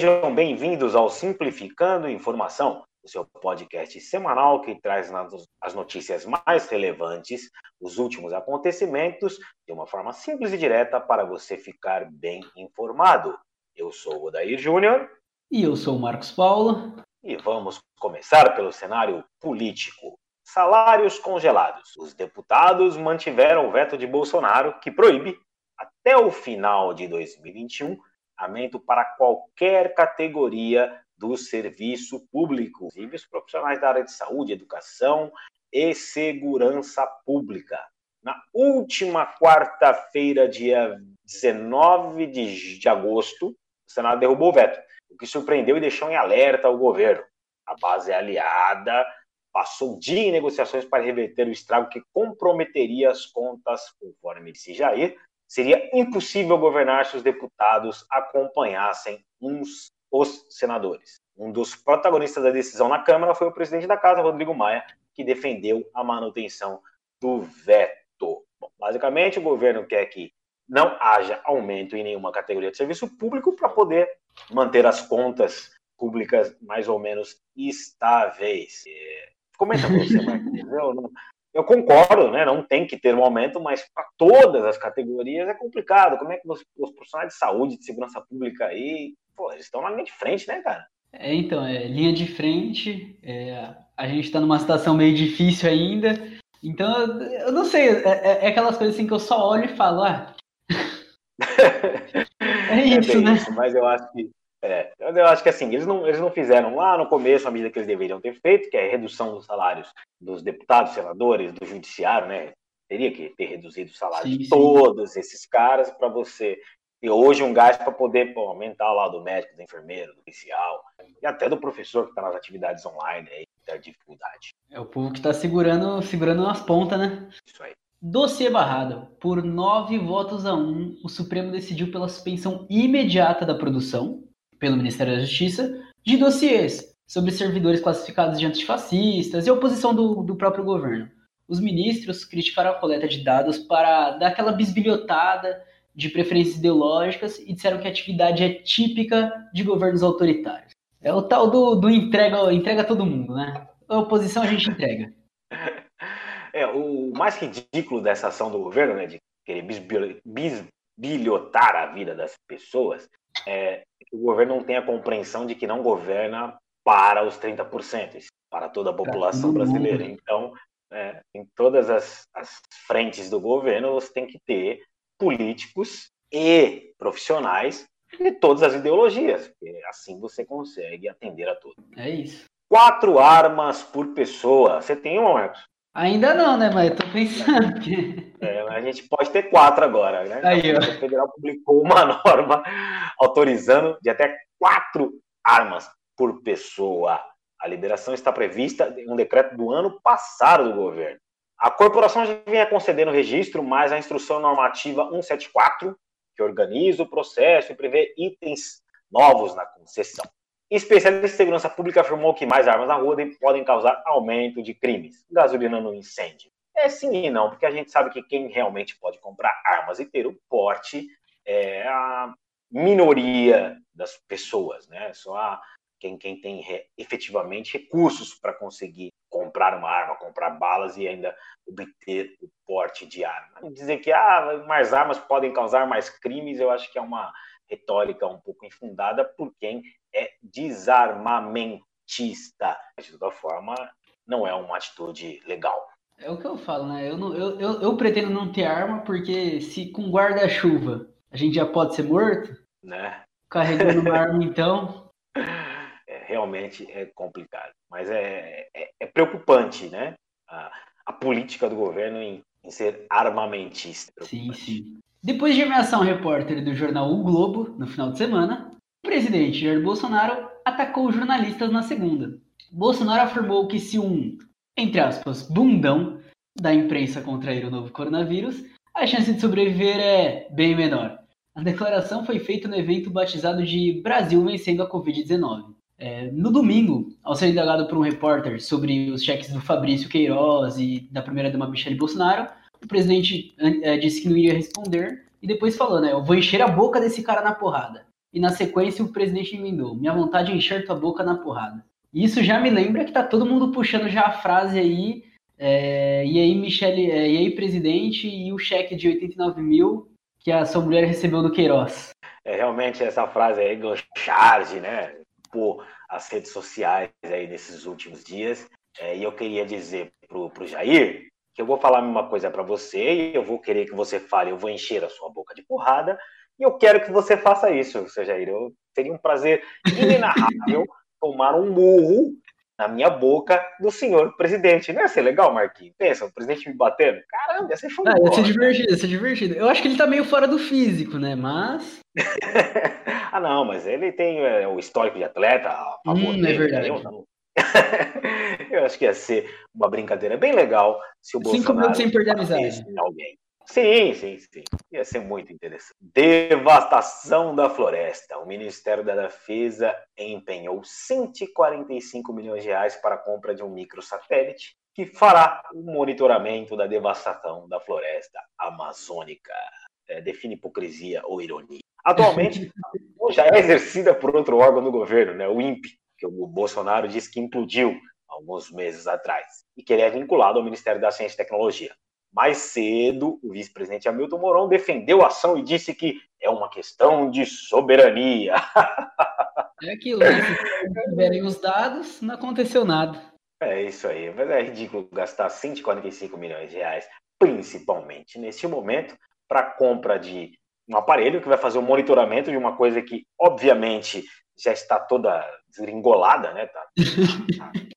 Sejam bem-vindos ao Simplificando Informação, o seu podcast semanal que traz as notícias mais relevantes, os últimos acontecimentos, de uma forma simples e direta para você ficar bem informado. Eu sou o Odair Júnior. E eu sou o Marcos Paulo. E vamos começar pelo cenário político. Salários congelados. Os deputados mantiveram o veto de Bolsonaro, que proíbe, até o final de 2021, para qualquer categoria do serviço público, inclusive os profissionais da área de saúde, educação e segurança pública. Na última quarta-feira, dia 19 de, agosto, o Senado derrubou o veto, o que surpreendeu e deixou em alerta o governo. A base aliada passou dia em negociações para reverter o estrago que comprometeria as contas, conforme disse Jair, seria impossível governar se os deputados acompanhassem uns os senadores. Um dos protagonistas da decisão na Câmara foi o presidente da Casa, Rodrigo Maia, que defendeu a manutenção do veto. Bom, basicamente, o governo quer que não haja aumento em nenhuma categoria de serviço público para poder manter as contas públicas mais ou menos estáveis. É, comenta você, Marcos. Eu, eu concordo, né? Não tem que ter um aumento, mas para todas as categorias é complicado. Como é que os, os profissionais de saúde, de segurança pública aí, pô, eles estão na linha de frente, né, cara? É, então, é linha de frente. É, a gente está numa situação meio difícil ainda. Então, eu não sei, é, é, é aquelas coisas assim que eu só olho e falo, ah. é isso, é né? Isso, mas eu acho que é, eu acho que assim, eles não, eles não fizeram lá no começo a medida que eles deveriam ter feito, que é a redução dos salários dos deputados, senadores, do judiciário, né? Teria que ter reduzido o salário sim, de todos sim. esses caras para você ter hoje um gás para poder pô, aumentar lá do médico, do enfermeiro, do policial e até do professor que está nas atividades online aí, ter dificuldade. É o povo que está segurando, segurando nas pontas, né? Isso aí. Dossiê barrado. Por nove votos a um, o Supremo decidiu pela suspensão imediata da produção, pelo Ministério da Justiça de dossiês sobre servidores classificados de antifascistas e oposição do, do próprio governo. Os ministros criticaram a coleta de dados para dar aquela bisbilhotada de preferências ideológicas e disseram que a atividade é típica de governos autoritários. É o tal do, do entrega, entrega todo mundo, né? A oposição a gente entrega. É, o mais ridículo dessa ação do governo, né, de querer bisbilhotar a vida das pessoas, é, que o governo não tem a compreensão de que não governa para os 30%, para toda a população brasileira. Então, é, em todas as, as frentes do governo, você tem que ter políticos e profissionais de todas as ideologias, porque assim você consegue atender a todos. É isso. Quatro armas por pessoa. Você tem um, Marcos? Ainda não, né? Mas eu tô pensando que. É, a gente pode ter quatro agora, né? Aí, a Polícia Federal publicou uma norma autorizando de até quatro armas por pessoa. A liberação está prevista em um decreto do ano passado do governo. A corporação já vinha concedendo registro, mas a instrução normativa 174, que organiza o processo e prevê itens novos na concessão. Especialista em segurança pública afirmou que mais armas na rua podem causar aumento de crimes. Gasolina no incêndio. É sim e não, porque a gente sabe que quem realmente pode comprar armas e ter o porte é a minoria das pessoas, né? Só a, quem, quem tem re, efetivamente recursos para conseguir comprar uma arma, comprar balas e ainda obter o porte de arma. Dizer que ah, mais armas podem causar mais crimes, eu acho que é uma retórica um pouco infundada por quem é desarmamentista. De toda forma, não é uma atitude legal. É o que eu falo, né? Eu, não, eu, eu, eu pretendo não ter arma porque se com guarda-chuva a gente já pode ser morto, né? Carregando uma arma, então. É, realmente é complicado. Mas é, é, é preocupante, né? A, a, política do governo em, em ser armamentista. Sim, sim. Depois de ameaçar um repórter do jornal O Globo no final de semana, o presidente Jair Bolsonaro atacou jornalistas na segunda. Bolsonaro afirmou que se um, entre aspas, bundão da imprensa contrair o novo coronavírus, a chance de sobreviver é bem menor. A declaração foi feita no evento batizado de Brasil vencendo a Covid-19. É, no domingo, ao ser indagado por um repórter sobre os cheques do Fabrício Queiroz e da primeira-dama Michele Bolsonaro, o presidente é, disse que não ia responder e depois falou, né? Eu vou encher a boca desse cara na porrada. e na sequência o presidente emendou: Minha vontade é encher tua boca na porrada. E isso já me lembra que tá todo mundo puxando já a frase aí. É, e aí, Michele, é, e aí, presidente, e o cheque de 89 mil que a sua mulher recebeu do Queiroz. É, realmente essa frase aí charge, né? Por as redes sociais aí nesses últimos dias. É, e eu queria dizer pro, pro Jair que eu vou falar uma coisa para você e eu vou querer que você fale, eu vou encher a sua boca de porrada e eu quero que você faça isso, seu Jair. Eu teria um prazer inenarrável tomar um murro na minha boca do senhor presidente. Não ia ser legal, Marquinhos? Pensa, o presidente me batendo. Caramba, ia ser show ah, ia ser divertido, ia ser divertido. Eu acho que ele tá meio fora do físico, né? Mas. ah, não, mas ele tem é, o histórico de atleta. A hum, é verdade. Eu, não. eu acho que ia ser uma brincadeira bem legal se o Cinco Bolsonaro. Cinco minutos sem perder amizade. Alguém. Sim, sim, sim. Ia ser muito interessante. Devastação da floresta. O Ministério da Defesa empenhou 145 milhões de reais para a compra de um microsatélite que fará o monitoramento da devastação da floresta amazônica. É, define hipocrisia ou ironia. Atualmente, já é exercida por outro órgão do governo, né, o INPE, que o Bolsonaro disse que implodiu alguns meses atrás, e que ele é vinculado ao Ministério da Ciência e Tecnologia. Mais cedo, o vice-presidente Hamilton Mourão defendeu a ação e disse que é uma questão de soberania. É aquilo, né? se tiverem os dados, não aconteceu nada. É isso aí, mas é ridículo gastar 145 milhões de reais, principalmente neste momento, para compra de um aparelho que vai fazer o monitoramento de uma coisa que, obviamente, já está toda desgringolada, né? Tá, tá, tá,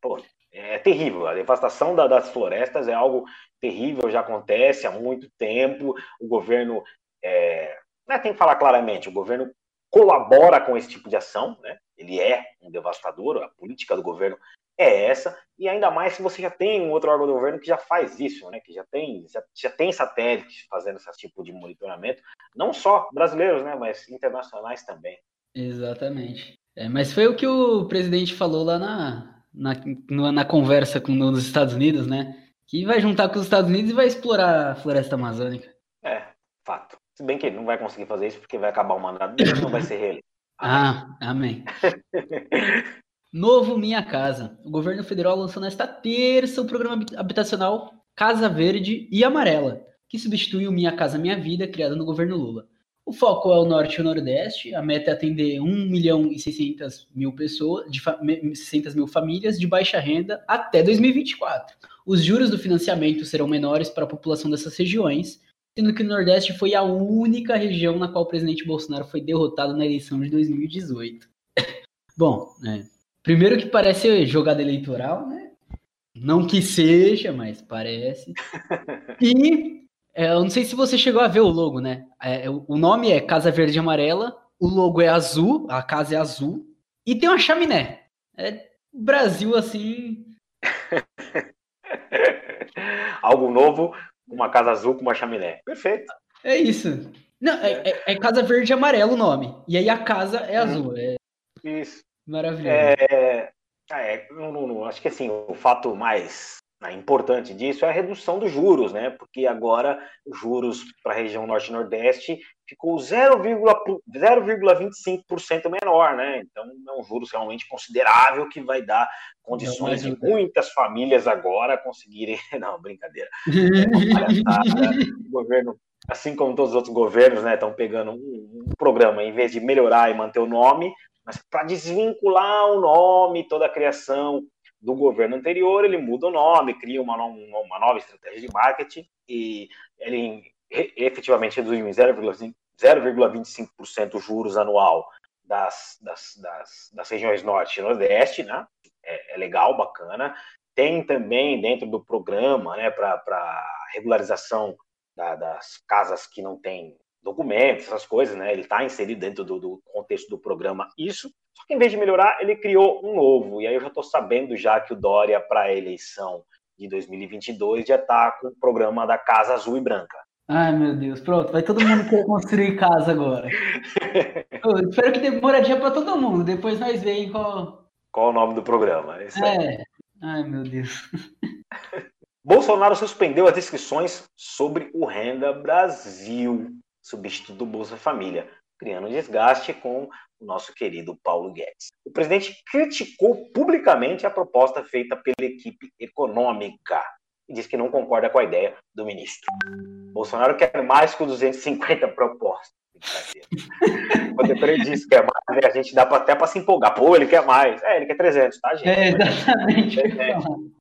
pô, é terrível. A devastação da, das florestas é algo terrível, já acontece há muito tempo. O governo, é, né, tem que falar claramente, o governo colabora com esse tipo de ação, né? ele é um devastador, a política do governo é essa, e ainda mais se você já tem um outro órgão do governo que já faz isso, né? que já tem, já, já tem satélites fazendo esse tipo de monitoramento, não só brasileiros, né? mas internacionais também. Exatamente. É, mas foi o que o presidente falou lá na, na, na conversa com nos Estados Unidos, né? Que vai juntar com os Estados Unidos e vai explorar a floresta amazônica. É, fato. Se bem que ele não vai conseguir fazer isso porque vai acabar o mandato dele, não vai ser ele. Ah, amém. Novo Minha Casa. O governo federal lançou nesta terça o programa habitacional Casa Verde e Amarela, que substitui o Minha Casa Minha Vida, criado no governo Lula. O foco é o norte e o nordeste. A meta é atender 1 milhão e 600 mil pessoas, de 600 mil famílias de baixa renda até 2024. Os juros do financiamento serão menores para a população dessas regiões, sendo que o Nordeste foi a única região na qual o presidente Bolsonaro foi derrotado na eleição de 2018. Bom, né, primeiro que parece jogada eleitoral, né? Não que seja, mas parece. E é, eu não sei se você chegou a ver o logo, né? É, o nome é Casa Verde e Amarela, o logo é azul, a casa é azul, e tem uma chaminé. É Brasil assim. Algo novo, uma casa azul com uma chaminé. Perfeito. É isso. Não, é, é, é Casa Verde e Amarelo o nome. E aí a casa é uhum. azul. É... Isso. Maravilhoso. É, é, não, não, não, acho que assim, o fato mais importante disso é a redução dos juros, né? Porque agora os juros para a região norte e nordeste ficou 0,25% menor, né? Então é um juros realmente considerável que vai dar condições de muitas famílias agora conseguirem. Não, brincadeira. o governo, assim como todos os outros governos, né, estão pegando um, um programa, em vez de melhorar e manter o nome, mas para desvincular o nome, toda a criação do governo anterior, ele muda o nome, cria uma, uma nova estratégia de marketing e ele efetivamente reduz em 0,25% os juros anual das, das, das, das, regiões norte e nordeste, né? É, é, legal, bacana. Tem também dentro do programa, né, para regularização da, das casas que não têm documentos, essas coisas, né? Ele está inserido dentro do, do, contexto do programa isso. Só que em vez de melhorar, ele criou um novo. E aí eu já estou sabendo já que o Dória para a eleição de 2022 já está com o programa da Casa Azul e Branca. Ai, meu Deus, pronto, vai todo mundo querer construir casa agora. Eu espero que dê moradia para todo mundo, depois nós veem qual... Qual o nome do programa. É, é. Ai, meu Deus. Bolsonaro suspendeu as inscrições sobre o Renda Brasil substituto do Bolsa Família. criando desgaste com o nosso querido Paulo Guedes. O presidente criticou publicamente a proposta feita pela equipe econômica e disse que não concorda com a ideia do ministro. Bolsonaro quer mais que 250 propostas. Quando ele disse que é mais, a gente dá até para se empolgar. Pô, ele quer mais. É, ele quer 300, tá, gente? É, exatamente.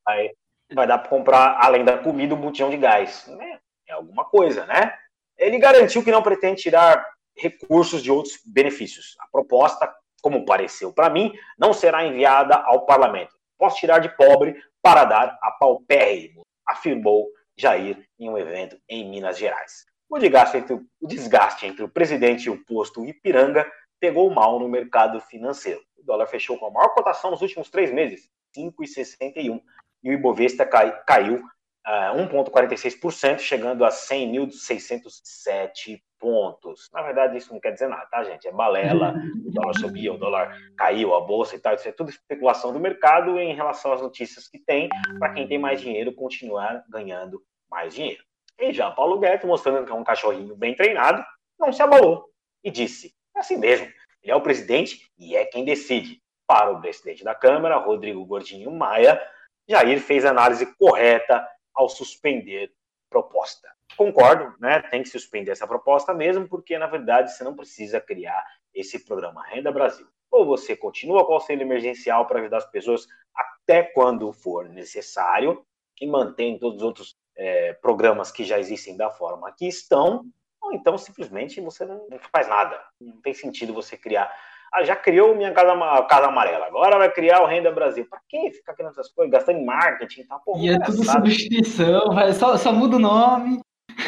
Aí vai dar para comprar, além da comida, um botijão de gás. É, é alguma coisa, né? Ele garantiu que não pretende tirar recursos de outros benefícios. A proposta, como pareceu para mim, não será enviada ao parlamento. Posso tirar de pobre para dar a paupérrimo, afirmou Jair em um evento em Minas Gerais. O desgaste, entre, o desgaste entre o presidente e o posto Ipiranga pegou mal no mercado financeiro. O dólar fechou com a maior cotação nos últimos três meses, 5,61, e o Ibovespa cai, caiu uh, 1,46%, chegando a 100.607 pontos. Na verdade, isso não quer dizer nada, tá, gente? É balela, o dólar subiu, o dólar caiu, a bolsa e tal, isso é tudo especulação do mercado em relação às notícias que tem, para quem tem mais dinheiro continuar ganhando mais dinheiro. E já Paulo Guedes, mostrando que é um cachorrinho bem treinado, não se abalou e disse: é assim mesmo, ele é o presidente e é quem decide. Para o presidente da Câmara, Rodrigo Gordinho Maia, Jair fez análise correta ao suspender proposta. Concordo, né? Tem que suspender essa proposta mesmo, porque na verdade você não precisa criar esse programa Renda Brasil. Ou você continua com o auxílio emergencial para ajudar as pessoas até quando for necessário e mantém todos os outros é, programas que já existem da forma que estão, ou então simplesmente você não, faz nada. Não tem sentido você criar. Ah, já criou minha casa, casa amarela, agora vai criar o Renda Brasil. Para que ficar criando essas coisas, gastando em marketing? Tá, pô, e é tudo substituição, vai, só, só muda o nome.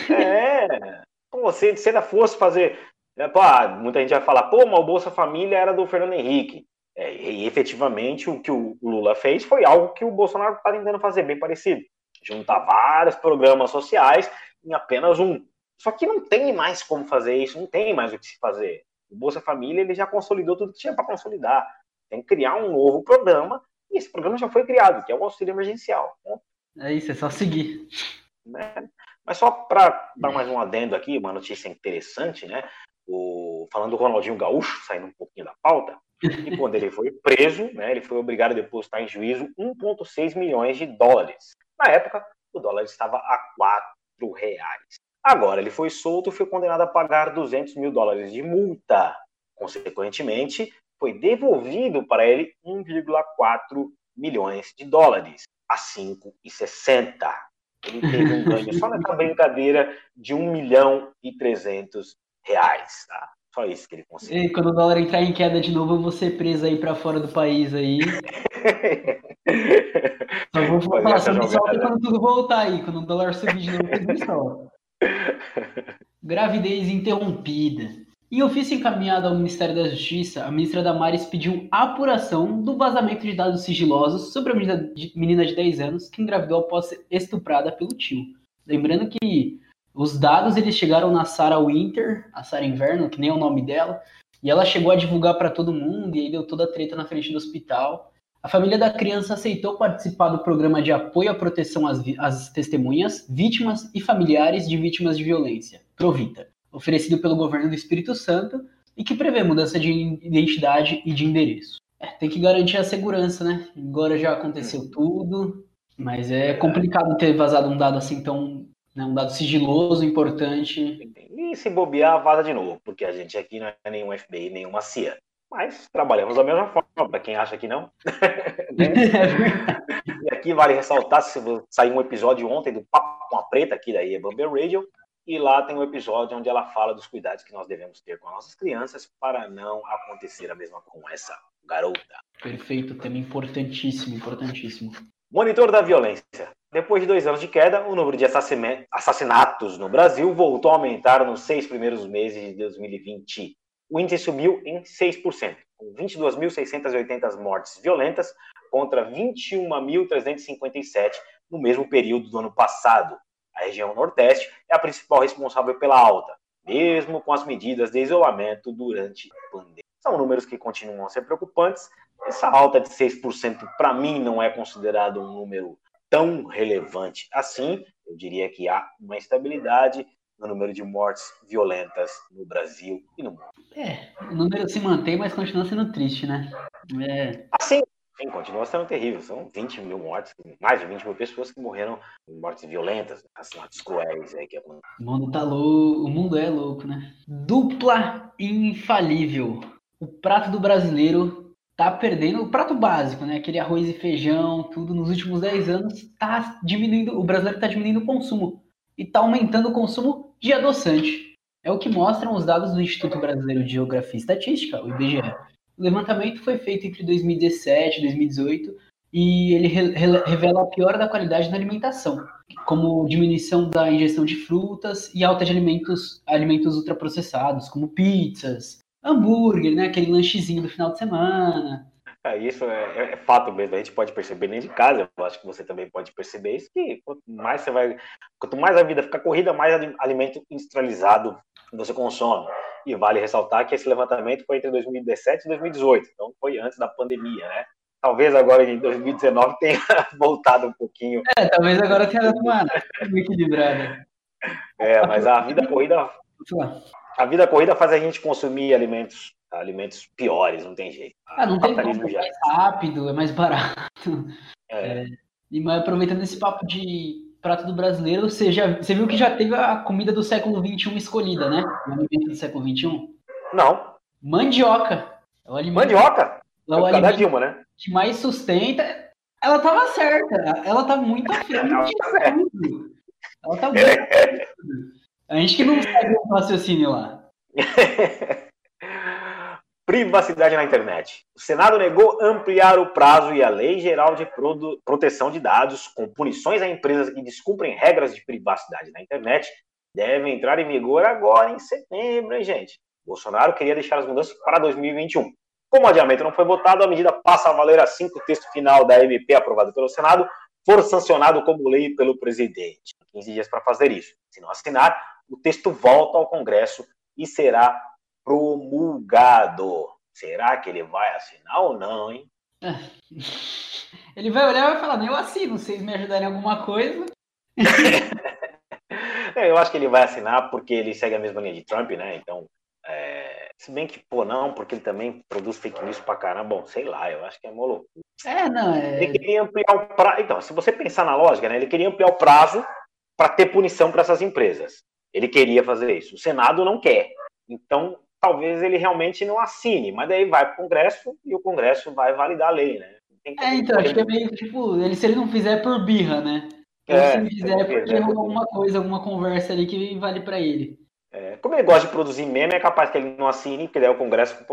É, pô, se, se ainda fosse fazer. Né, pô, ah, muita gente vai falar, pô, mas o Bolsa Família era do Fernando Henrique. É, e efetivamente o que o Lula fez foi algo que o Bolsonaro está tentando fazer, bem parecido juntar vários programas sociais em apenas um. Só que não tem mais como fazer isso, não tem mais o que se fazer. O Bolsa Família ele já consolidou tudo que tinha para consolidar. Tem que criar um novo programa, e esse programa já foi criado, que é o auxílio emergencial. É isso, é só seguir. Né? Mas só para dar mais um adendo aqui, uma notícia interessante, né? O, falando do Ronaldinho Gaúcho, saindo um pouquinho da pauta, e quando ele foi preso, né, ele foi obrigado a depositar em juízo 1,6 milhões de dólares. Na época, o dólar estava a 4 reais. Agora ele foi solto e foi condenado a pagar 200 mil dólares de multa. Consequentemente, foi devolvido para ele 1,4 milhões de dólares a 5,60. Ele teve um ganho só nessa brincadeira de 1 milhão e 300 reais. Tá? Só isso que ele conseguiu. E quando o dólar entrar em queda de novo, eu vou ser preso aí para fora do país aí. Só vou falar, me solta quando tudo voltar aí, quando o dólar subir de novo, solta. Gravidez interrompida. Em ofício encaminhado ao Ministério da Justiça, a ministra Damares pediu apuração do vazamento de dados sigilosos sobre a menina de 10 anos que engravidou após ser estuprada pelo tio. Lembrando que os dados eles chegaram na Sarah Winter, a Sarah Inverno, que nem é o nome dela, e ela chegou a divulgar para todo mundo e aí deu toda a treta na frente do hospital. A família da criança aceitou participar do programa de apoio à proteção às, às testemunhas, vítimas e familiares de vítimas de violência, Provita, oferecido pelo governo do Espírito Santo e que prevê mudança de identidade e de endereço. É, tem que garantir a segurança, né? Agora já aconteceu hum. tudo, mas é complicado ter vazado um dado assim tão né, um dado sigiloso, importante. E se bobear, vaza de novo, porque a gente aqui não é nenhum FBI, nenhuma CIA. Mas trabalhamos da mesma forma, para quem acha que não. e aqui vale ressaltar, se saiu um episódio ontem do Papo com a Preta, aqui daí é Bumble Radio, e lá tem um episódio onde ela fala dos cuidados que nós devemos ter com as nossas crianças para não acontecer a mesma com essa garota. Perfeito, tema importantíssimo, importantíssimo. Monitor da violência. Depois de dois anos de queda, o número de assassinatos no Brasil voltou a aumentar nos seis primeiros meses de 2020. O índice subiu em 6%, com 22.680 mortes violentas contra 21.357 no mesmo período do ano passado. A região Nordeste é a principal responsável pela alta, mesmo com as medidas de isolamento durante a pandemia. São números que continuam a ser preocupantes. Essa alta de 6% para mim não é considerado um número tão relevante assim. Eu diria que há uma estabilidade no número de mortes violentas no Brasil e no o número se mantém, mas continua sendo triste, né? É. Assim, sim, continua sendo terrível. São 20 mil mortes, mais de 20 mil pessoas que morreram em mortes violentas, assassinatos cruéis. Aí, que é... O mundo tá louco, o mundo é louco, né? Dupla infalível. O prato do brasileiro tá perdendo o prato básico, né? Aquele arroz e feijão, tudo nos últimos 10 anos tá diminuindo, o brasileiro tá diminuindo o consumo e tá aumentando o consumo de adoçante. É o que mostram os dados do Instituto Brasileiro de Geografia e Estatística, o IBGE. O levantamento foi feito entre 2017 e 2018 e ele re revela a piora da qualidade da alimentação, como diminuição da ingestão de frutas e alta de alimentos, alimentos ultraprocessados, como pizzas, hambúrguer, né, aquele lanchezinho do final de semana. É, isso é, é, fato mesmo, a gente pode perceber nem de casa, eu acho que você também pode perceber isso, que quanto mais você vai, quanto mais a vida fica corrida, mais alimento industrializado você consome. E vale ressaltar que esse levantamento foi entre 2017 e 2018, então foi antes da pandemia, né? Talvez agora em 2019 tenha voltado um pouquinho. É, talvez agora tenha dado uma equilibrada. É, mas a vida corrida a vida corrida faz a gente consumir alimentos alimentos piores, não tem jeito. Ah, não tem como, é mais rápido, é mais barato. É. É, e mas aproveitando esse papo de prato do brasileiro, você, já, você viu que já teve a comida do século XXI escolhida, né? O alimento do século XXI? Não. Mandioca. É o alimento, Mandioca? É o alimento Dilma, né? que mais sustenta. Ela tava certa. Ela tá muito à frente Ela tá muito A gente que não sabe o raciocínio lá. Privacidade na internet. O Senado negou ampliar o prazo e a Lei Geral de Proteção de Dados, com punições a empresas que descumprem regras de privacidade na internet, deve entrar em vigor agora em setembro, hein, gente? Bolsonaro queria deixar as mudanças para 2021. Como o adiamento não foi votado, a medida passa a valer assim que o texto final da MP aprovado pelo Senado for sancionado como lei pelo presidente. 15 dias para fazer isso. Se não assinar, o texto volta ao Congresso e será promulgado. Será que ele vai assinar ou não, hein? É. Ele vai olhar e vai falar, eu assino, vocês me ajudarem em alguma coisa. É, eu acho que ele vai assinar porque ele segue a mesma linha de Trump, né? Então, é... se bem que, pô, não, porque ele também produz fake news pra caramba. Bom, sei lá, eu acho que é molo. É, não, é... Ele queria ampliar o prazo. Então, se você pensar na lógica, né? Ele queria ampliar o prazo para ter punição para essas empresas. Ele queria fazer isso. O Senado não quer. Então, talvez ele realmente não assine, mas daí vai para o Congresso e o Congresso vai validar a lei, né? É, então, acho que é meio tipo, ele, se ele não fizer por birra, né? Ou é, se ele fizer é porque rolou alguma coisa, alguma conversa ali que vale para ele. É, como ele gosta de produzir meme, é capaz que ele não assine, porque daí o Congresso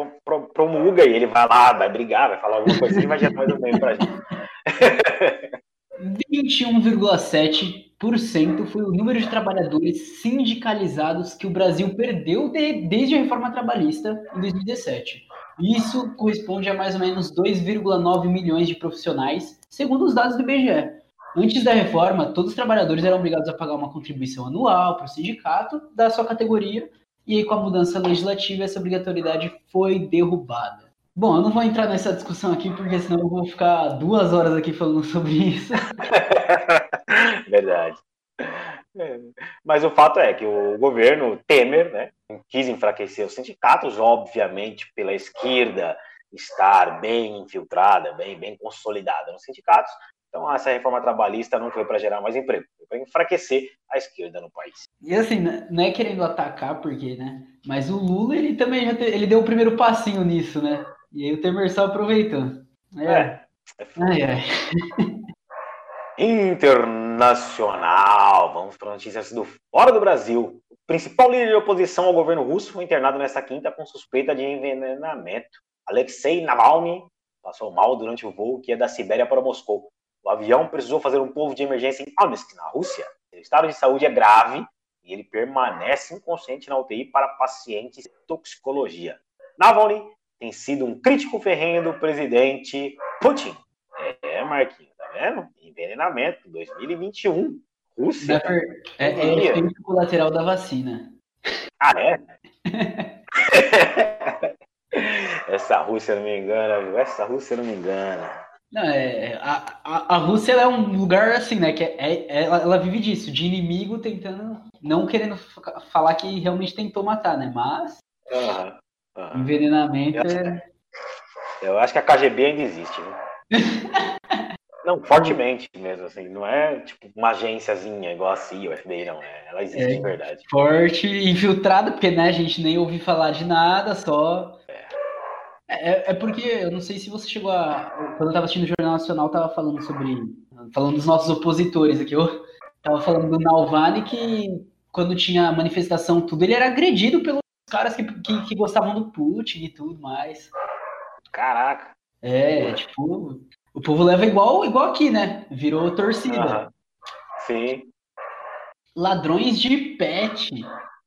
promulga e ele vai lá, vai brigar, vai falar alguma coisa assim, vai gerar mais um meme pra gente. 21,7% foi o número de trabalhadores sindicalizados que o Brasil perdeu de, desde a reforma trabalhista em 2017. Isso corresponde a mais ou menos 2,9 milhões de profissionais, segundo os dados do IBGE. Antes da reforma, todos os trabalhadores eram obrigados a pagar uma contribuição anual para o sindicato da sua categoria, e aí, com a mudança legislativa, essa obrigatoriedade foi derrubada. Bom, eu não vou entrar nessa discussão aqui, porque senão eu vou ficar duas horas aqui falando sobre isso. Verdade. É. Mas o fato é que o governo Temer né, quis enfraquecer os sindicatos, obviamente pela esquerda estar bem infiltrada, bem, bem consolidada nos sindicatos. Então, essa reforma trabalhista não foi para gerar mais emprego, foi para enfraquecer a esquerda no país. E assim, não é querendo atacar, porque, né? Mas o Lula, ele também já te, ele deu o primeiro passinho nisso, né? E aí o Temer só aproveitou. É. é. Ai, ai. Internacional. Vamos para notícias do fora do Brasil. O principal líder de oposição ao governo russo foi internado nesta quinta com suspeita de envenenamento. Alexei Navalny passou mal durante o voo que ia da Sibéria para Moscou. O avião precisou fazer um povo de emergência em Omsk, na Rússia. O estado de saúde é grave e ele permanece inconsciente na UTI para pacientes de toxicologia. Navalny tem sido um crítico ferrenho do presidente Putin. É, Marquinhos, tá vendo? Envenenamento, 2021. Rússia. É, é, é efeito colateral da vacina. Ah, é? Essa Rússia não me engana, viu? Essa Rússia não me engana. Não, é, a, a, a Rússia é um lugar assim, né? Que é, é, ela, ela vive disso, de inimigo tentando, não querendo falar que realmente tentou matar, né? Mas uhum, envenenamento eu é. Eu acho que a KGB ainda existe, né? não, fortemente mesmo, assim. Não é tipo uma agênciazinha igual a CIA, o FBI, não. É, ela existe é, de verdade. Forte, infiltrada, porque né, a gente nem ouviu falar de nada, só é, é porque eu não sei se você chegou a. Quando eu estava assistindo o Jornal Nacional, tava falando sobre. Falando dos nossos opositores aqui. Eu tava falando do Nalvani que quando tinha manifestação, tudo, ele era agredido pelos caras que, que, que gostavam do Putin e tudo mais. Caraca. É, tipo, o povo leva igual, igual aqui, né? Virou torcida. Uhum. Sim. Ladrões de pet.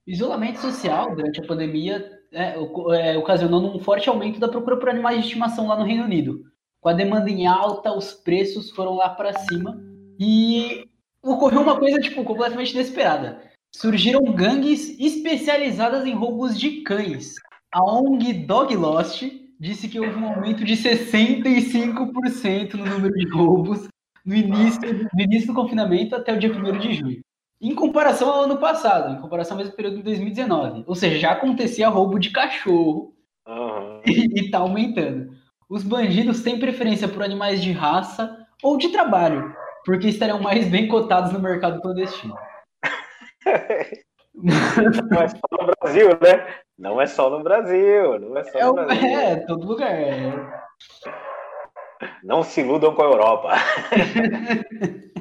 Isolamento social durante a pandemia é, é, ocasionou um forte aumento da procura por animais de estimação lá no Reino Unido. Com a demanda em alta, os preços foram lá para cima e ocorreu uma coisa tipo completamente inesperada. Surgiram gangues especializadas em roubos de cães. A ONG Dog Lost disse que houve um aumento de 65% no número de roubos no início, no início do confinamento até o dia 1 de junho em comparação ao ano passado, em comparação ao mesmo período de 2019. Ou seja, já acontecia roubo de cachorro uhum. e, está aumentando. Os bandidos têm preferência por animais de raça ou de trabalho, porque estariam mais bem cotados no mercado clandestino. não é só no Brasil, né? Não é só no Brasil, não é só é, no Brasil. É, todo lugar. É. Não se iludam com a Europa.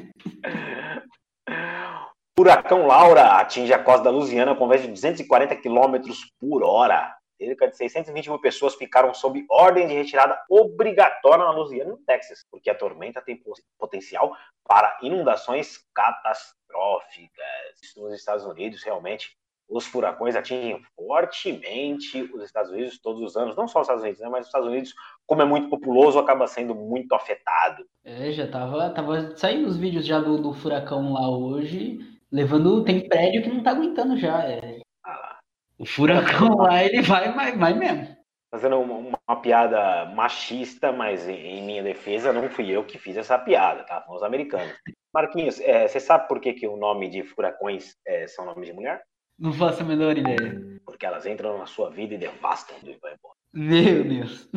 Furacão Laura atinge a costa da Louisiana com vento de 240 km por hora. Cerca de 620 mil pessoas ficaram sob ordem de retirada obrigatória na Louisiana no Texas, porque a tormenta tem potencial para inundações catastróficas. Nos Estados Unidos, realmente, os furacões atingem fortemente os Estados Unidos todos os anos. Não só os Estados Unidos, né, mas os Estados Unidos, como é muito populoso, acaba sendo muito afetado. É, já tava, tava saindo os vídeos já do, do furacão lá hoje Levando. Tem prédio que não tá aguentando já. É. Ah, o furacão lá, ele vai, vai, vai mesmo. Fazendo uma, uma piada machista, mas em, em, minha defesa, não fui eu que fiz essa piada, tá? Foram os americanos. Marquinhos, é, você sabe por que, que o nome de furacões é, são nomes de mulher? Não faço a menor ideia. Porque elas entram na sua vida e devastam vai embora. Meu Deus.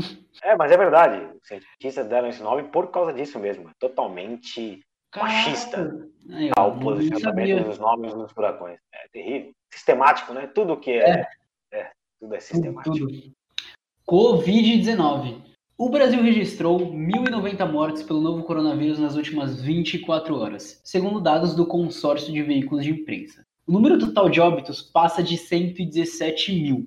É, mas é verdade. Os cientistas deram esse nome por causa disso mesmo. Totalmente machista Aí, ó, ao posicionamento dos nomes dos furacões. É terrível. Sistemático, né? Tudo que é. é. é tudo é sistemático. Covid-19. O Brasil registrou 1.090 mortes pelo novo coronavírus nas últimas 24 horas, segundo dados do consórcio de veículos de imprensa. O número total de óbitos passa de 117 mil.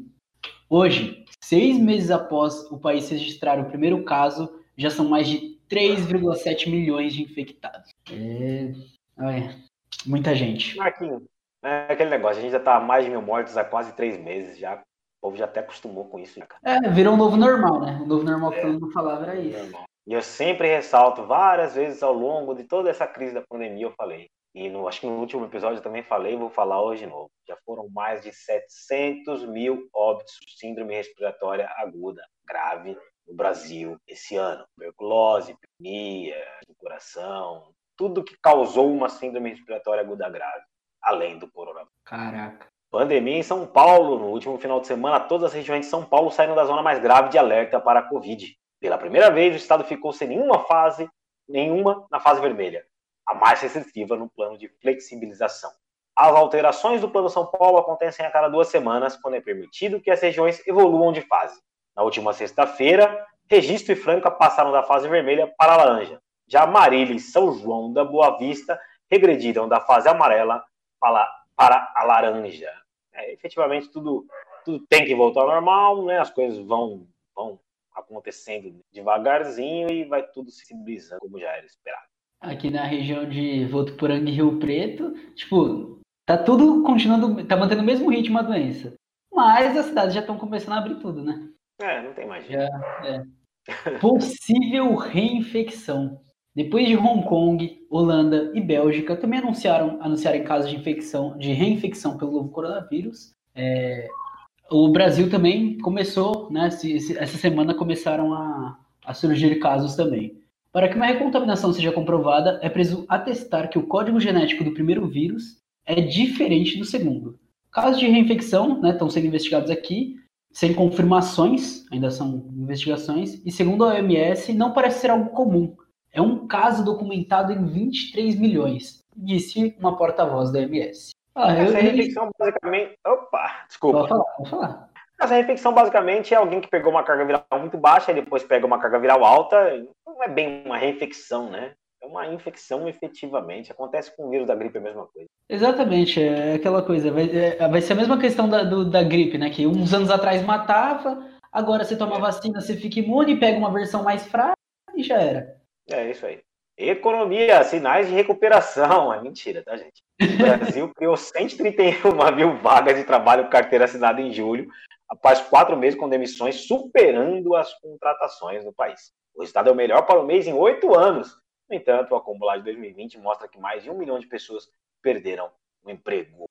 Hoje, seis meses após o país registrar o primeiro caso, já são mais de 3,7 milhões de infectados. É... Olha, muita gente. Marquinhos, é aquele negócio, a gente já tá mais de mil mortes há quase três meses já. O povo já até acostumou com isso. É, virou um novo normal, né? O novo normal que é, todo mundo falava era isso. Normal. E eu sempre ressalto, várias vezes ao longo de toda essa crise da pandemia, eu falei. E no, acho que no último episódio eu também falei, vou falar hoje de novo. Já foram mais de 700 mil óbitos de síndrome respiratória aguda grave no Brasil esse ano. Tuberculose, pneumonia, do coração, tudo que causou uma síndrome respiratória aguda grave, além do coronavírus. Caraca. Pandemia em São Paulo. No último final de semana, todas as regiões de São Paulo saíram da zona mais grave de alerta para a Covid. Pela primeira vez, o estado ficou sem nenhuma fase, nenhuma na fase vermelha, a mais restritiva no plano de flexibilização. As alterações do Plano São Paulo acontecem a cada duas semanas, quando é permitido que as regiões evoluam de fase. Na última sexta-feira, Registro e Franca passaram da fase vermelha para a laranja. Já Marília e São João da Boa Vista regrediram da fase amarela para, para a laranja. É, efetivamente, tudo, tudo tem que voltar ao normal, né? as coisas vão, vão acontecendo devagarzinho e vai tudo se civilizando como já era esperado. Aqui na região de Votuporanga e Rio Preto, tipo, tá tudo continuando, tá mantendo o mesmo ritmo a doença. Mas as cidades já estão começando a abrir tudo, né? É, não tem mais jeito. é. Possível reinfecção. Depois de Hong Kong, Holanda e Bélgica também anunciaram anunciaram casos de infecção, de reinfecção pelo novo coronavírus. É, o Brasil também começou, né? essa semana começaram a, a surgir casos também. Para que uma recontaminação seja comprovada, é preciso atestar que o código genético do primeiro vírus é diferente do segundo. Casos de reinfecção né, estão sendo investigados aqui, sem confirmações, ainda são investigações, e segundo a OMS, não parece ser algo comum. É um caso documentado em 23 milhões, disse uma porta-voz da OMS. Ah, Essa eu... reinfecção basicamente. Opa, desculpa. Pode falar, pode falar. Essa reinfecção basicamente é alguém que pegou uma carga viral muito baixa e depois pega uma carga viral alta. Não é bem uma reinfecção, né? É uma infecção efetivamente. Acontece com o vírus da gripe é a mesma coisa. Exatamente, é aquela coisa. Vai, é, vai ser a mesma questão da, do, da gripe, né? Que uns anos atrás matava, agora você toma é. vacina, você fica imune, pega uma versão mais fraca e já era. É isso aí. Economia, sinais de recuperação. É mentira, tá, gente? O Brasil criou 131 mil vagas de trabalho com carteira assinada em julho, após quatro meses com demissões, superando as contratações no país. O resultado é o melhor para o mês em oito anos. No entanto, o acumulado de 2020 mostra que mais de um milhão de pessoas perderam o emprego.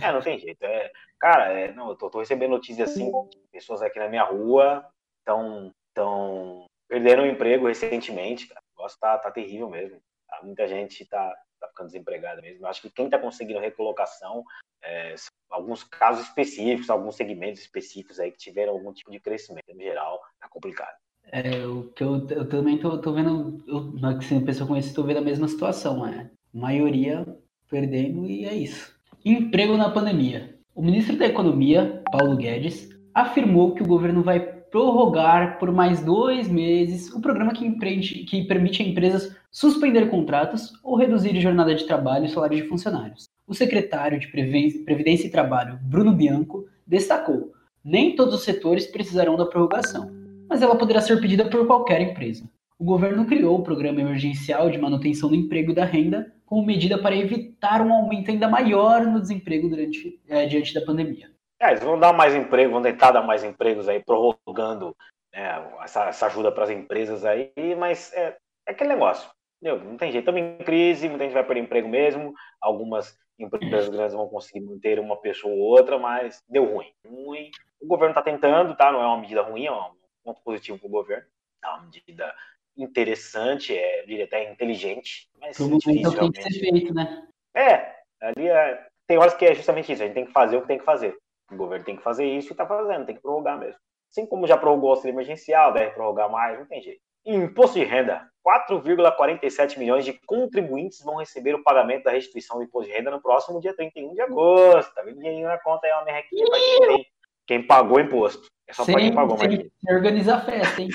É, não tem jeito. É, cara, é, não, eu tô, tô, recebendo notícias assim, pessoas aqui na minha rua estão tão, perderam o emprego recentemente, cara. Negócio tá, tá terrível mesmo. Tá, muita gente tá, tá ficando desempregada mesmo. Eu acho que quem tá conseguindo recolocação, é, alguns casos específicos, alguns segmentos específicos aí que tiveram algum tipo de crescimento. No geral, tá complicado. É, o que eu, eu também tô, tô vendo, eu, na pessoa conhece, tô vendo a mesma situação, é. Maioria perdendo e é isso. Emprego na pandemia. O ministro da Economia, Paulo Guedes, afirmou que o governo vai prorrogar por mais dois meses o programa que, empreende, que permite a empresas suspender contratos ou reduzir jornada de trabalho e salário de funcionários. O secretário de Previdência e Trabalho, Bruno Bianco, destacou: nem todos os setores precisarão da prorrogação, mas ela poderá ser pedida por qualquer empresa. O governo criou o Programa Emergencial de Manutenção do Emprego e da Renda como medida para evitar um aumento ainda maior no desemprego durante, é, diante da pandemia. É, eles vão dar mais emprego, vão tentar dar mais empregos aí, prorrogando né, essa, essa, ajuda para as empresas aí, mas é, é aquele negócio. Entendeu? Não tem jeito, estamos em crise, muita gente vai perder emprego mesmo, algumas empresas grandes vão conseguir manter uma pessoa ou outra, mas deu ruim. ruim. O governo está tentando, tá? Não é uma medida ruim, é um ponto positivo para o governo. É uma medida interessante, é, eu diria até inteligente, mas Pro difícil, tem que ser feito, né? É, ali é, tem horas que é justamente isso, a gente tem que fazer o que tem que fazer. O governo tem que fazer isso e está fazendo, tem que prorrogar mesmo. Assim como já prorrogou o auxílio emergencial, deve prorrogar mais, não tem jeito. Imposto de renda. 4,47 milhões de contribuintes vão receber o pagamento da restituição do imposto de renda no próximo dia 31 de agosto. Tá vendo dinheirinho na conta aí, uma merrequinha pra quem tem. Quem pagou imposto. É só para quem pagou, mas. Organiza a festa, hein?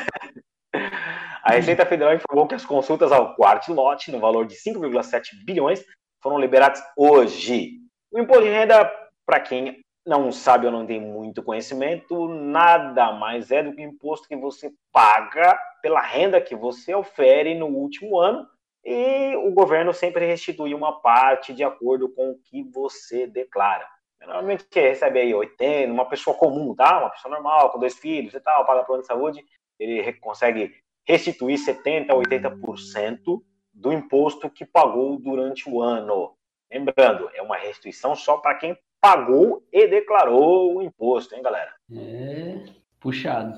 A Receita Federal informou que as consultas ao quarto lote, no valor de 5,7 bilhões, foram liberadas hoje. O imposto de renda, para quem não sabe ou não tem muito conhecimento, nada mais é do que o imposto que você paga pela renda que você ofere no último ano e o governo sempre restitui uma parte de acordo com o que você declara. Normalmente recebe aí 80, uma pessoa comum, tá? Uma pessoa normal, com dois filhos e tal, paga plano de saúde, ele consegue restituir 70% a 80% do imposto que pagou durante o ano. Lembrando, é uma restituição só para quem pagou e declarou o imposto, hein, galera? É puxado.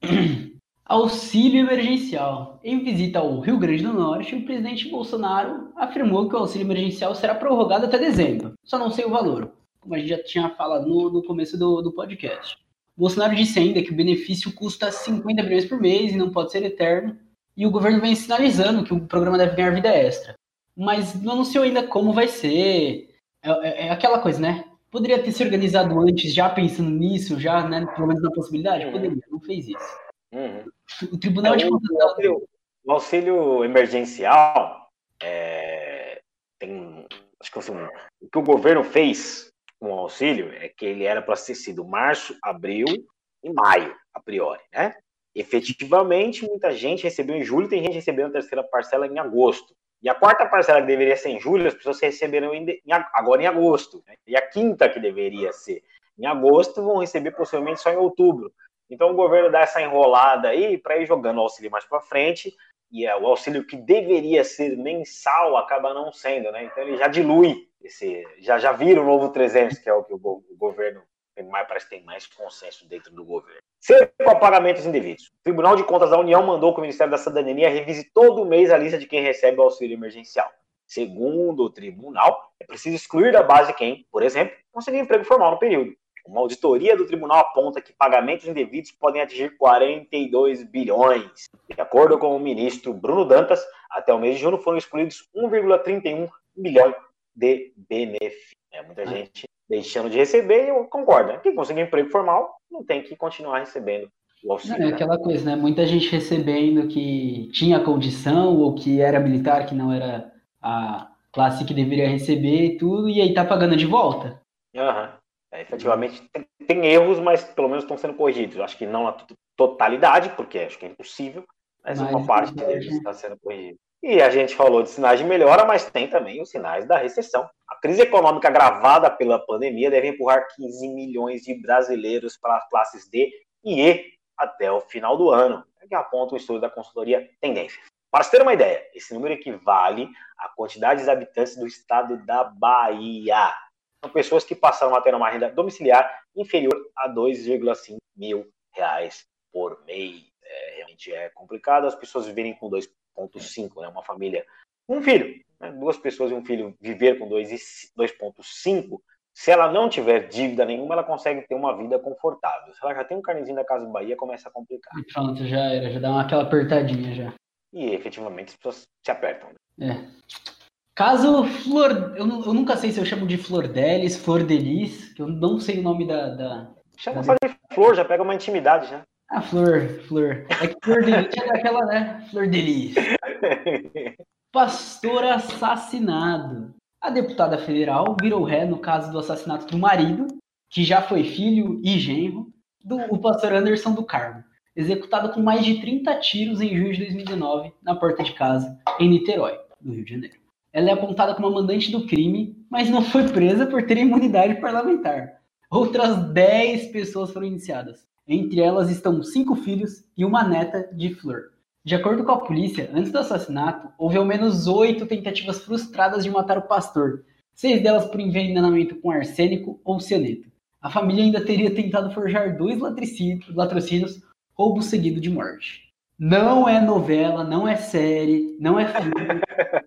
Auxílio emergencial. Em visita ao Rio Grande do Norte, o presidente Bolsonaro afirmou que o auxílio emergencial será prorrogado até dezembro. Só não sei o valor, como a gente já tinha falado no, no começo do, do podcast. Bolsonaro disse ainda que o benefício custa 50 bilhões por mês e não pode ser eterno, e o governo vem sinalizando que o programa deve ganhar vida extra. Mas não anunciou ainda como vai ser. É, é, é aquela coisa, né? Poderia ter se organizado antes, já pensando nisso, já, né? Pelo menos na possibilidade? Uhum. Poderia, não fez isso. Uhum. O Tribunal é, de Contas. O auxílio, o auxílio emergencial é, tem. Acho que assim, o que o governo fez com o auxílio é que ele era para ter sido março, abril e maio, a priori, né? Efetivamente, muita gente recebeu em julho, tem gente recebendo a terceira parcela em agosto. E a quarta parcela que deveria ser em julho, as pessoas receberam em, agora em agosto. Né? E a quinta que deveria ser em agosto, vão receber possivelmente só em outubro. Então o governo dá essa enrolada aí para ir jogando o auxílio mais para frente. E é, o auxílio que deveria ser mensal acaba não sendo, né? Então ele já dilui esse, já, já vira o novo 300, que é o que o, o governo parece que tem mais consenso dentro do governo. Cerco a pagamentos indevidos. O Tribunal de Contas da União mandou que o Ministério da Cidadania revise todo mês a lista de quem recebe o auxílio emergencial. Segundo o tribunal, é preciso excluir da base quem, por exemplo, conseguiu emprego formal no período. Uma auditoria do tribunal aponta que pagamentos indevidos podem atingir 42 bilhões. De acordo com o ministro Bruno Dantas, até o mês de junho foram excluídos 1,31 bilhão de benefícios. É, muita ah. gente deixando de receber, eu concordo. Né? Quem conseguir emprego formal não tem que continuar recebendo o auxílio. Não, é aquela coisa, né? Muita gente recebendo que tinha condição ou que era militar, que não era a classe que deveria receber e tudo, e aí tá pagando de volta. Uhum. É, efetivamente tem, tem, erros, mas pelo menos estão sendo corrigidos. Acho que não na totalidade, porque acho que é impossível, mas, mas uma parte deles está sendo corrigida. E a gente falou de sinais de melhora, mas tem também os sinais da recessão. A crise econômica agravada pela pandemia deve empurrar 15 milhões de brasileiros para as classes D e E até o final do ano, que aponta o estudo da consultoria Tendências. Para se ter uma ideia, esse número equivale à quantidade de habitantes do estado da Bahia. São pessoas que passaram a ter uma renda domiciliar inferior a 2,5 mil reais por mês. É, realmente é complicado as pessoas viverem com 2,5, né? Uma família, um filho, né? duas pessoas e um filho viver com 2,5, se ela não tiver dívida nenhuma, ela consegue ter uma vida confortável. Se ela já tem um carnezinho da Casa Bahia, começa a complicar. Pronto, já era, já dá uma, aquela apertadinha já. E efetivamente as pessoas se apertam. É. Caso Flor. Eu, eu, nunca sei se eu chamo de Flor Delis, Flor Delis, que eu não sei o nome da. da Chama da... só de Flor, já pega uma intimidade já. Ah, Flor, Flor. É que Flor Delis é daquela, né? Flor Delis. Pastor assassinado. A deputada federal virou ré no caso do assassinato do marido, que já foi filho e genro, do o pastor Anderson do Carmo, executado com mais de 30 tiros em junho de 2019 na porta de casa, em Niterói, no Rio de Janeiro. Ela é apontada como a mandante do crime, mas não foi presa por ter imunidade parlamentar. Outras 10 pessoas foram iniciadas. Entre elas estão cinco filhos e uma neta de Flor. De acordo com a polícia, antes do assassinato, houve ao menos oito tentativas frustradas de matar o pastor, seis delas por envenenamento com arsênico ou cianeto. A família ainda teria tentado forjar dois latrocínios, roubo seguido de morte. Não é novela, não é série, não é filme.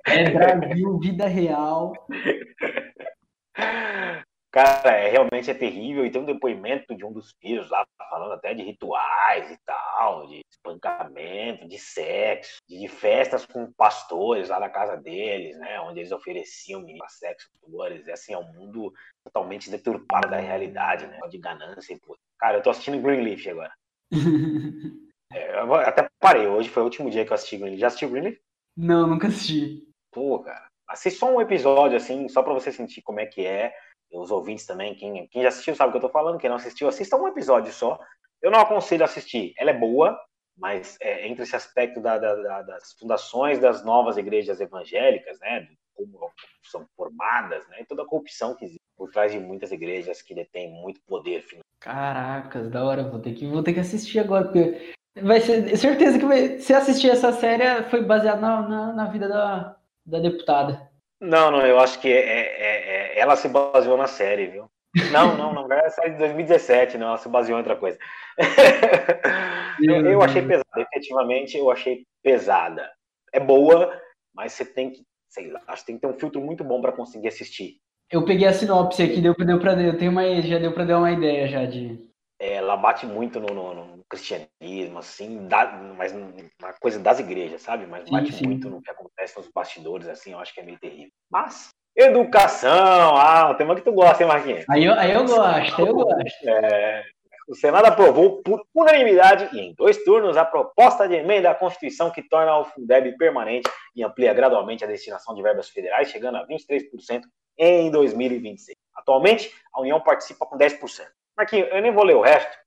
é Brasil, vida real. Cara, é, realmente é terrível. E tem um depoimento de um dos filhos lá falando até de rituais e tal, de espancamento, de sexo, de festas com pastores lá na casa deles, né? Onde eles ofereciam menino sexo pastores. É assim, é um mundo totalmente deturpado da realidade, né? De ganância e pô. Cara, eu tô assistindo Greenleaf agora. É, eu até parei, hoje foi o último dia que eu assisti Greenleaf. Já assistiu Greenleaf? Não, nunca assisti. Pô, cara, assiste só um episódio, assim, só pra você sentir como é que é. Os ouvintes também, quem, quem já assistiu sabe o que eu tô falando, quem não assistiu, assista um episódio só. Eu não aconselho assistir, ela é boa, mas é, entre esse aspecto da, da, da, das fundações das novas igrejas evangélicas, né, como são formadas, né, toda a corrupção que existe por trás de muitas igrejas que detêm muito poder. Caracas, da hora, vou ter que, vou ter que assistir agora, porque Vai ser certeza que vai, se assistir essa série foi baseado na, na, na, vida da, da deputada. Não, não, eu acho que é, é, é, ela se baseou na série, viu? Não, não, não, é a série de 2017, não, ela se baseou em outra coisa. eu, eu achei pesada, efetivamente eu achei pesada. É boa, mas você tem que, sei lá, acho que tem que ter um filtro muito bom para conseguir assistir. Eu peguei a sinopse aqui, deu, deu pra, eu tenho uma, já deu pra dar uma ideia já de, ela bate muito no, no, no cristianismo, assim, da, mas na coisa das igrejas, sabe? Mas bate sim, sim. muito no que acontece nos bastidores, assim, eu acho que é meio terrível. Mas, educação, ah, o tema que tu gosta, hein, Marquinhos? Aí eu, aí eu gosto, eu gosto. É, o Senado aprovou por unanimidade e em dois turnos a proposta de emenda à Constituição que torna o Fundeb permanente e amplia gradualmente a destinação de verbas federais, chegando a 23% em 2026. Atualmente, a União participa com 10%. Marquinhos, eu nem vou ler o resto,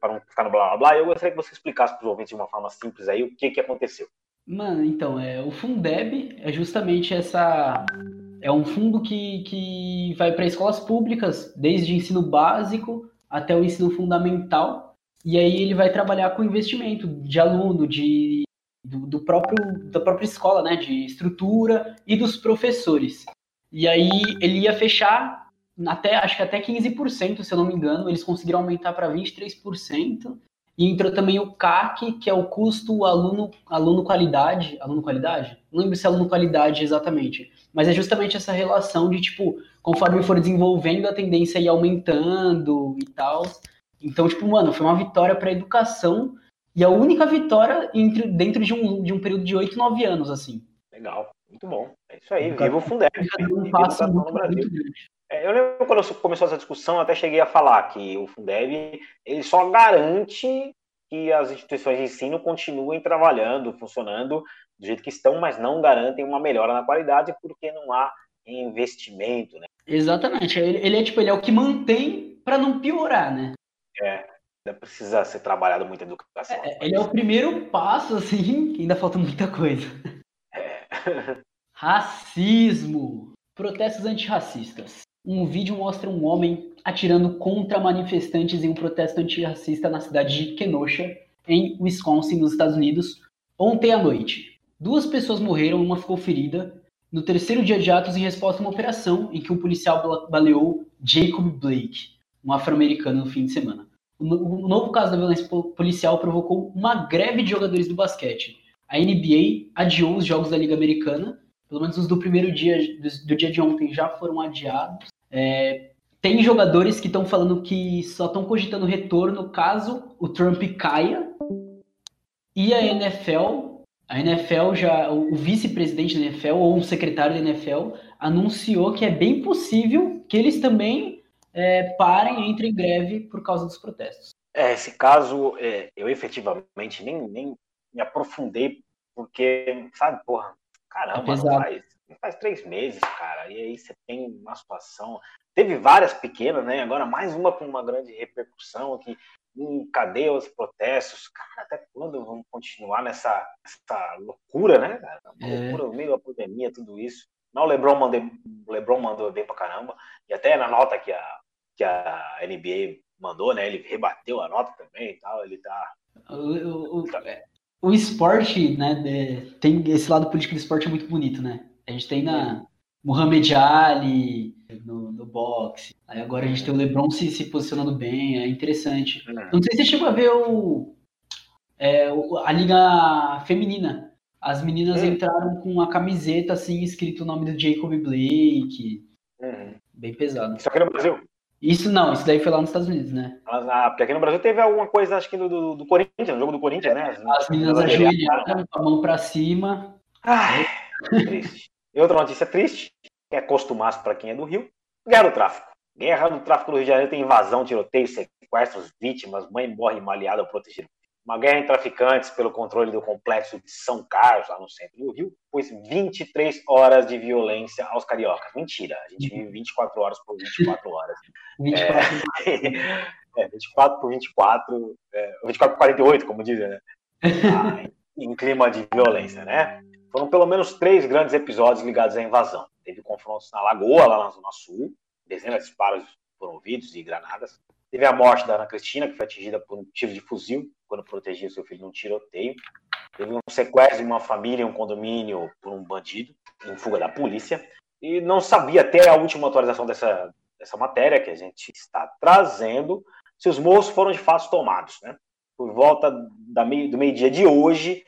para não ficar no blá blá blá, eu gostaria que você explicasse para os ouvintes de uma forma simples aí o que, que aconteceu. Mano, então, é, o Fundeb é justamente essa. É um fundo que, que vai para escolas públicas, desde ensino básico até o ensino fundamental. E aí ele vai trabalhar com investimento de aluno, de, do, do próprio, da própria escola, né? De estrutura e dos professores. E aí ele ia fechar até acho que até 15%, se eu não me engano, eles conseguiram aumentar para 23%. E entrou também o CAC, que é o custo aluno, aluno qualidade, aluno qualidade? Não lembro se é aluno qualidade exatamente, mas é justamente essa relação de tipo, conforme for desenvolvendo, a tendência é ir aumentando e tal. Então, tipo, mano, foi uma vitória para a educação e a única vitória entre, dentro de um, de um período de 8, 9 anos, assim. Legal, muito bom. É isso aí, viva o Fundeb. Um passo muito, muito grande. É, eu lembro quando começou essa discussão, eu até cheguei a falar que o Fundeb ele só garante que as instituições de ensino continuem trabalhando, funcionando do jeito que estão, mas não garantem uma melhora na qualidade porque não há investimento, né? Exatamente. Ele, ele é tipo, ele é o que mantém para não piorar, né? É, ainda precisa ser trabalhado muita educação. É, ele é o primeiro passo, assim, que ainda falta muita coisa. É. Racismo. Protestos antirracistas. Um vídeo mostra um homem atirando contra manifestantes em um protesto antirracista na cidade de Kenosha, em Wisconsin, nos Estados Unidos, ontem à noite. Duas pessoas morreram, uma ficou ferida, no terceiro dia de atos em resposta a uma operação em que um policial baleou Jacob Blake, um afro-americano, no fim de semana. O novo caso da violência policial provocou uma greve de jogadores do basquete. A NBA adiou os jogos da Liga Americana, pelo menos os do primeiro dia, do, dia de ontem já foram adiados. É, tem jogadores que estão falando que só estão cogitando retorno caso o Trump caia. E a NFL, a NFL já, o vice-presidente da NFL ou o secretário da NFL anunciou que é bem possível que eles também é, parem, entrem em greve por causa dos protestos. É, esse caso, é, eu efetivamente nem, nem me aprofundei, porque, sabe, porra, caramba, é faz, faz três meses, cara, e aí você tem uma situação Teve várias pequenas, né? Agora mais uma com uma grande repercussão que encadeia os protestos. Cara, até quando vamos continuar nessa, nessa loucura, né? Uma é. loucura, meio da pandemia, tudo isso. Não, o LeBron, mandou, o LeBron mandou bem pra caramba. E até na nota que a, que a NBA mandou, né? Ele rebateu a nota também e tal. Ele tá. O, o, o esporte, né? De, tem esse lado político do esporte é muito bonito, né? A gente tem na, Muhammad Ali no, no boxe. Aí agora a gente tem o LeBron se, se posicionando bem, é interessante. É. Não sei se você chegou a ver o, é, a liga feminina. As meninas é. entraram com uma camiseta assim, escrito o nome do Jacob Blake. Uhum. Bem pesado. Isso aqui no Brasil? Isso não, isso daí foi lá nos Estados Unidos, né? Mas, ah, porque aqui no Brasil teve alguma coisa, acho que do, do, do Corinthians, no jogo do Corinthians, né? As, As meninas ajoelharam com a mão pra cima. Ai, triste. E outra notícia triste, que é costumaço para quem é do Rio, guerra do tráfico. Guerra do tráfico do Rio de Janeiro tem invasão, tiroteio, sequestros, vítimas, mãe morre maleada ao proteger. Uma guerra em traficantes pelo controle do complexo de São Carlos, lá no centro do Rio, pois 23 horas de violência aos cariocas. Mentira, a gente vive 24 horas por 24 horas. 24, é, é, 24 por 24, é, 24 por 48, como dizem, né? Ah, em clima de violência, né? Foram pelo menos três grandes episódios ligados à invasão. Teve confrontos na Lagoa, lá na Zona Sul, dezenas de disparos foram ouvidos e granadas. Teve a morte da Ana Cristina, que foi atingida por um tiro de fuzil quando protegia seu filho num tiroteio. Teve um sequestro de uma família em um condomínio por um bandido, em fuga da polícia. E não sabia até a última atualização dessa, dessa matéria que a gente está trazendo se os morros foram de fato tomados. Né? Por volta da meio, do meio-dia de hoje,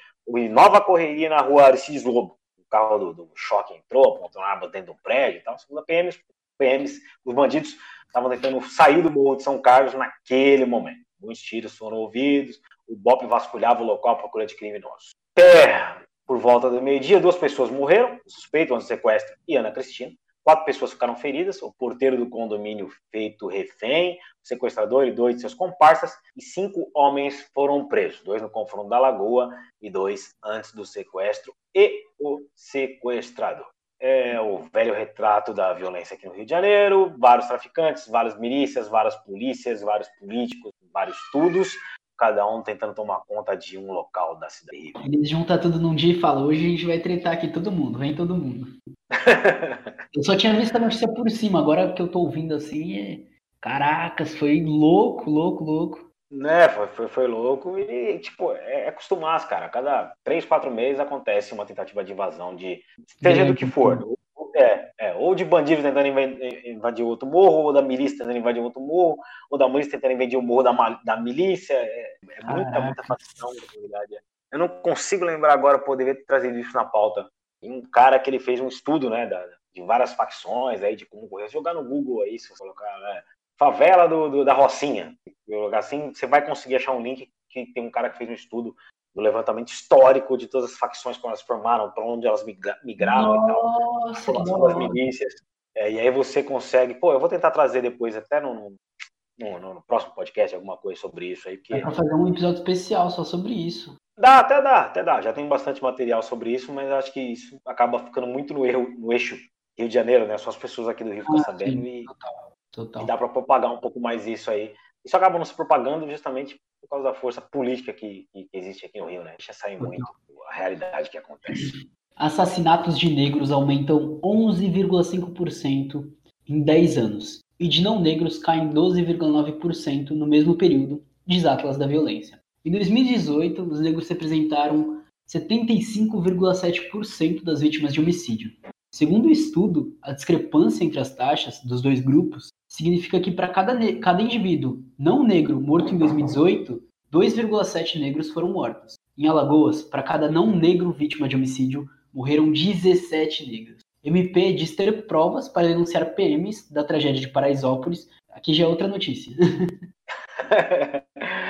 nova correria na rua Aristides Lobo. O carro do, do choque entrou, apontou uma arma dentro do prédio e tal. Segundo a PMs, PMs, os bandidos estavam tentando sair do Morro de São Carlos naquele momento. Muitos tiros foram ouvidos, o BOP vasculhava o local à procura de criminosos. É, por volta do meio-dia, duas pessoas morreram, o suspeito, sequestro e Ana Cristina. Quatro pessoas ficaram feridas, o porteiro do condomínio feito refém, o sequestrador e dois de seus comparsas, e cinco homens foram presos, dois no confronto da Lagoa e dois antes do sequestro e o sequestrador. É o velho retrato da violência aqui no Rio de Janeiro, vários traficantes, várias milícias, várias polícias, vários políticos, vários estudos, cada um tentando tomar conta de um local da cidade. Eles juntam tudo num dia e falam: hoje a gente vai tretar aqui todo mundo, vem todo mundo. Eu só tinha visto a notícia por cima, agora que eu tô ouvindo assim, é... caracas, foi louco, louco, louco. Né, foi, foi, foi louco e, tipo, é, é costumar, cara. Cada três, quatro meses acontece uma tentativa de invasão de. seja do que for. É, é. Ou de bandidos tentando invadir outro morro, ou da milícia tentando invadir outro morro, ou da milícia tentando invadir o morro da, da milícia. É, é muita, muita facção comunidade. É. Eu não consigo lembrar agora, poderia ter trazido isso na pauta. E um cara que ele fez um estudo, né, da, de várias facções aí, de como correr. Jogar no Google aí, se você colocar né, favela do, do, da Rocinha, assim, você vai conseguir achar um link que tem um cara que fez um estudo do levantamento histórico de todas as facções que elas formaram, para onde elas migraram Nossa, e tal, a formação das milícias. É, e aí você consegue, pô, eu vou tentar trazer depois até no, no, no, no próximo podcast alguma coisa sobre isso aí. Porque... É pra fazer um episódio especial só sobre isso. Dá, até dá, até dá. Já tem bastante material sobre isso, mas acho que isso acaba ficando muito no, erro, no eixo Rio de Janeiro, né? Só as pessoas aqui do Rio ficam ah, sabendo sim, e, total, total. e dá para propagar um pouco mais isso aí. Isso acaba não se propagando justamente por causa da força política que, que existe aqui no Rio, né? Deixa sair muito a realidade que acontece. Assassinatos de negros aumentam 11,5% em 10 anos e de não negros caem 12,9% no mesmo período, diz Atlas da Violência. Em 2018, os negros representaram 75,7% das vítimas de homicídio. Segundo o estudo, a discrepância entre as taxas dos dois grupos significa que para cada, cada indivíduo não negro morto em 2018, 2,7 negros foram mortos. Em Alagoas, para cada não negro vítima de homicídio, morreram 17 negros. MP diz ter provas para denunciar PMs da tragédia de Paraisópolis. Aqui já é outra notícia.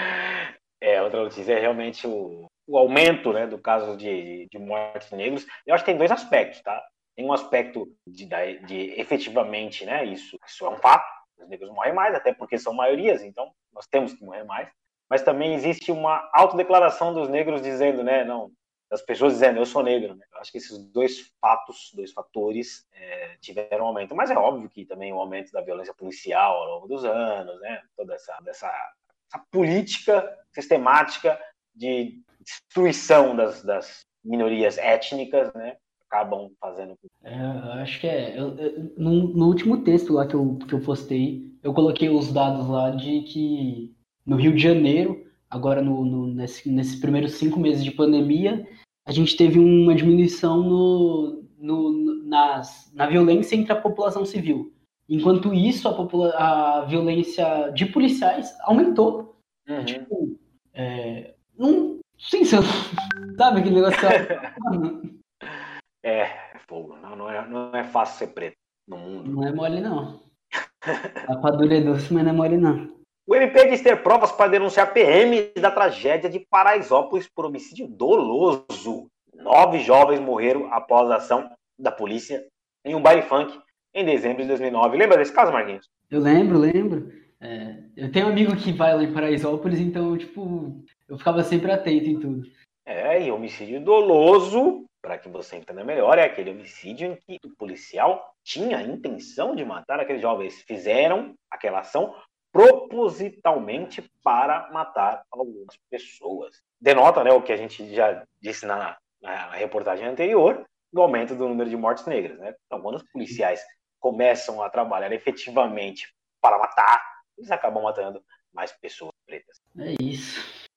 é, outra notícia é realmente o, o aumento né, do caso de, de mortes negros. Eu acho que tem dois aspectos, tá? Tem um aspecto de, de, efetivamente, né, isso, isso é um fato, os negros morrem mais, até porque são maiorias, então nós temos que morrer mais. Mas também existe uma autodeclaração dos negros dizendo, né, não, das pessoas dizendo eu sou negro. Né? Eu acho que esses dois fatos, dois fatores é, tiveram um aumento. Mas é óbvio que também o aumento da violência policial ao longo dos anos, né? toda essa, essa, essa política sistemática de destruição das, das minorias étnicas, né? acabam fazendo. É, acho que é. Eu, eu, no, no, último texto lá que eu, que eu postei, eu coloquei os dados lá de que no Rio de Janeiro, agora no, no nesse, nesses primeiros cinco meses de pandemia, a gente teve uma diminuição no, no, nas, na violência entre a população civil. Enquanto isso, a, a violência de policiais aumentou. Uhum. Tipo, é, não, sim, sabe aquele negócio? É, é fogo. Não, não, é, não é fácil ser preto no mundo. Não é mole, não. A padura é doce, mas não é mole, não. O MP diz ter provas para denunciar PM da tragédia de Paraisópolis por homicídio doloso. Nove jovens morreram após a ação da polícia em um baile funk em dezembro de 2009. Lembra desse caso, Marquinhos? Eu lembro, lembro. É, eu tenho um amigo que vai lá em Paraisópolis, então, tipo, eu ficava sempre atento em tudo. É, e homicídio doloso para que você entenda melhor, é aquele homicídio em que o policial tinha a intenção de matar aqueles jovens. Fizeram aquela ação propositalmente para matar algumas pessoas. Denota né, o que a gente já disse na, na reportagem anterior, do aumento do número de mortes negras. Né? Então, quando os policiais começam a trabalhar efetivamente para matar, eles acabam matando mais pessoas pretas. É isso.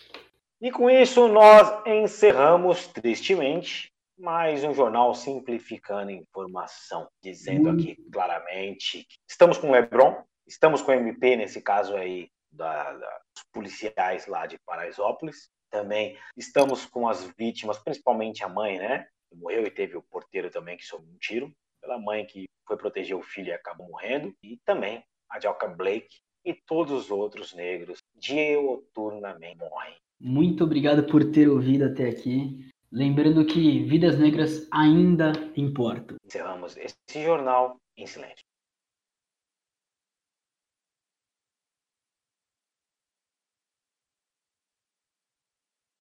E com isso nós encerramos tristemente mais um jornal simplificando informação, dizendo hum. aqui claramente que estamos com o Lebron, estamos com o MP, nesse caso aí, da, da, dos policiais lá de Paraisópolis. Também estamos com as vítimas, principalmente a mãe, né? Morreu e teve o porteiro também que sobrou um tiro. Pela mãe que foi proteger o filho e acabou morrendo. E também a Jalka Blake e todos os outros negros dioturnamente morrem. Muito obrigado por ter ouvido até aqui. Lembrando que vidas negras ainda importam. Encerramos esse jornal em silêncio.